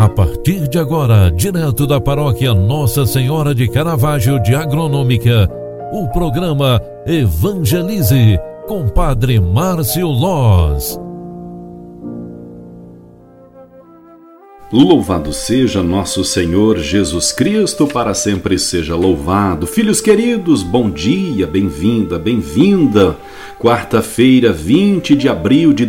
A partir de agora, direto da paróquia Nossa Senhora de Caravaggio de Agronômica, o programa Evangelize com Padre Márcio Loz. Louvado seja nosso Senhor Jesus Cristo, para sempre seja louvado. Filhos queridos, bom dia, bem-vinda, bem-vinda. Quarta-feira, 20 de abril de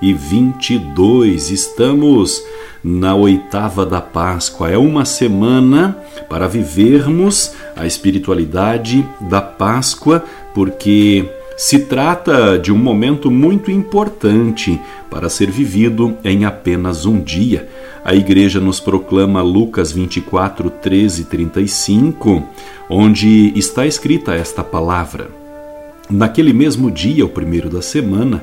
2022, estamos na oitava da Páscoa. É uma semana para vivermos a espiritualidade da Páscoa, porque se trata de um momento muito importante para ser vivido em apenas um dia. A igreja nos proclama Lucas 24, 13 e 35, onde está escrita esta palavra. Naquele mesmo dia, o primeiro da semana,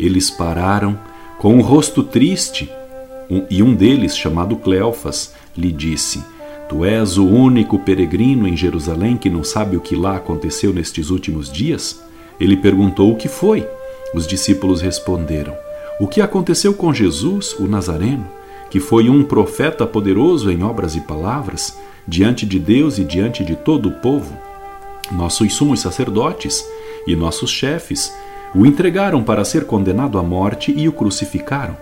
Eles pararam com o rosto triste, e um deles, chamado Cleofas, lhe disse: Tu és o único peregrino em Jerusalém que não sabe o que lá aconteceu nestes últimos dias? Ele perguntou o que foi. Os discípulos responderam: O que aconteceu com Jesus, o Nazareno, que foi um profeta poderoso em obras e palavras, diante de Deus e diante de todo o povo? Nossos sumos sacerdotes e nossos chefes o entregaram para ser condenado à morte e o crucificaram.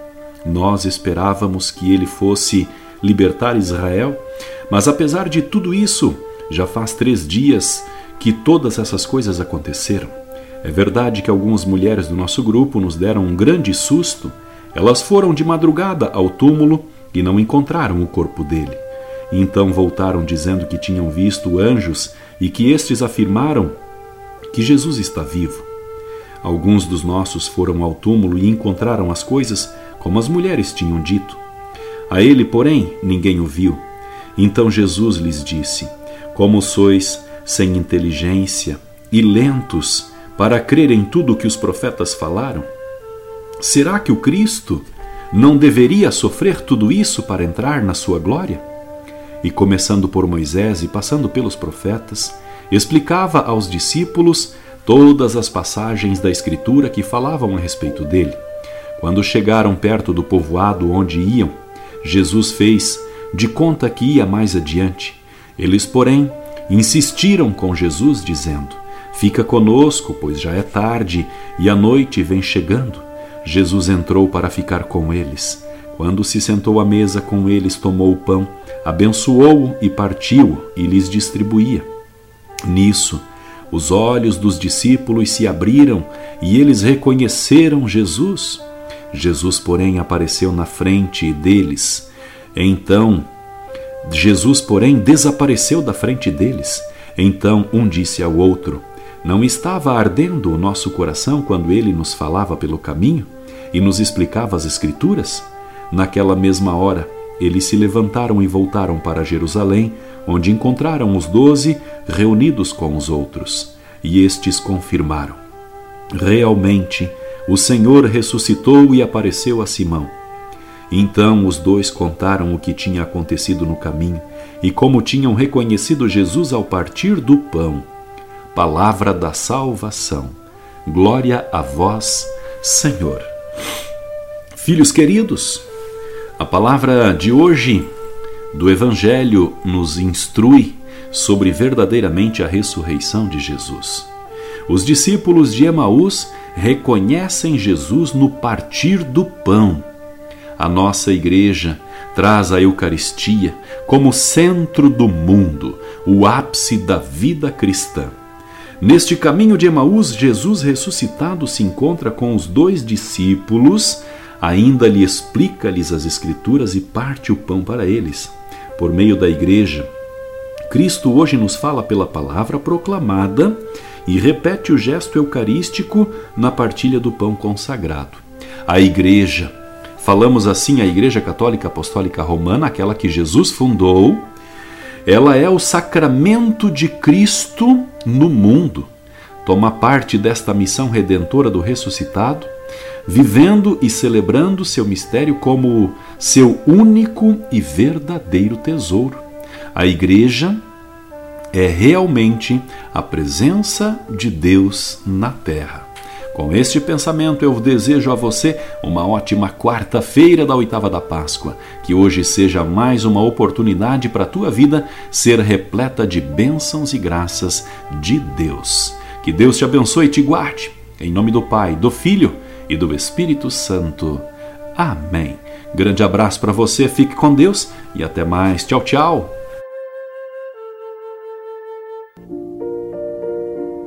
Nós esperávamos que ele fosse libertar Israel, mas apesar de tudo isso, já faz três dias que todas essas coisas aconteceram. É verdade que algumas mulheres do nosso grupo nos deram um grande susto. Elas foram de madrugada ao túmulo e não encontraram o corpo dele. Então voltaram dizendo que tinham visto anjos e que estes afirmaram que Jesus está vivo. Alguns dos nossos foram ao túmulo e encontraram as coisas como as mulheres tinham dito. A ele, porém, ninguém o viu. Então Jesus lhes disse: Como sois sem inteligência e lentos para crer em tudo o que os profetas falaram? Será que o Cristo não deveria sofrer tudo isso para entrar na sua glória? E começando por Moisés e passando pelos profetas, explicava aos discípulos todas as passagens da Escritura que falavam a respeito dele. Quando chegaram perto do povoado onde iam, Jesus fez de conta que ia mais adiante. Eles, porém, insistiram com Jesus, dizendo: Fica conosco, pois já é tarde e a noite vem chegando. Jesus entrou para ficar com eles. Quando se sentou à mesa com eles, tomou o pão, abençoou-o e partiu e lhes distribuía. Nisso, os olhos dos discípulos se abriram e eles reconheceram Jesus. Jesus, porém, apareceu na frente deles. Então, Jesus, porém, desapareceu da frente deles. Então um disse ao outro: Não estava ardendo o nosso coração quando ele nos falava pelo caminho e nos explicava as Escrituras? Naquela mesma hora, eles se levantaram e voltaram para Jerusalém, onde encontraram os doze reunidos com os outros. E estes confirmaram: Realmente, o Senhor ressuscitou e apareceu a Simão. Então os dois contaram o que tinha acontecido no caminho e como tinham reconhecido Jesus ao partir do pão. Palavra da salvação. Glória a vós, Senhor. Filhos queridos, a palavra de hoje do Evangelho nos instrui sobre verdadeiramente a ressurreição de Jesus. Os discípulos de Emaús reconhecem Jesus no partir do pão. A nossa igreja traz a Eucaristia como centro do mundo, o ápice da vida cristã. Neste caminho de Emaús, Jesus ressuscitado se encontra com os dois discípulos ainda lhe explica-lhes as Escrituras e parte o pão para eles. Por meio da Igreja, Cristo hoje nos fala pela palavra proclamada e repete o gesto eucarístico na partilha do pão consagrado. A Igreja falamos assim, a Igreja Católica Apostólica Romana, aquela que Jesus fundou, ela é o sacramento de Cristo no mundo. Toma parte desta missão redentora do ressuscitado, vivendo e celebrando seu mistério como seu único e verdadeiro tesouro. A Igreja é realmente a presença de Deus na terra. Com este pensamento, eu desejo a você uma ótima quarta-feira da oitava da Páscoa. Que hoje seja mais uma oportunidade para a tua vida ser repleta de bênçãos e graças de Deus. Que Deus te abençoe e te guarde. Em nome do Pai, do Filho e do Espírito Santo. Amém. Grande abraço para você, fique com Deus e até mais. Tchau, tchau.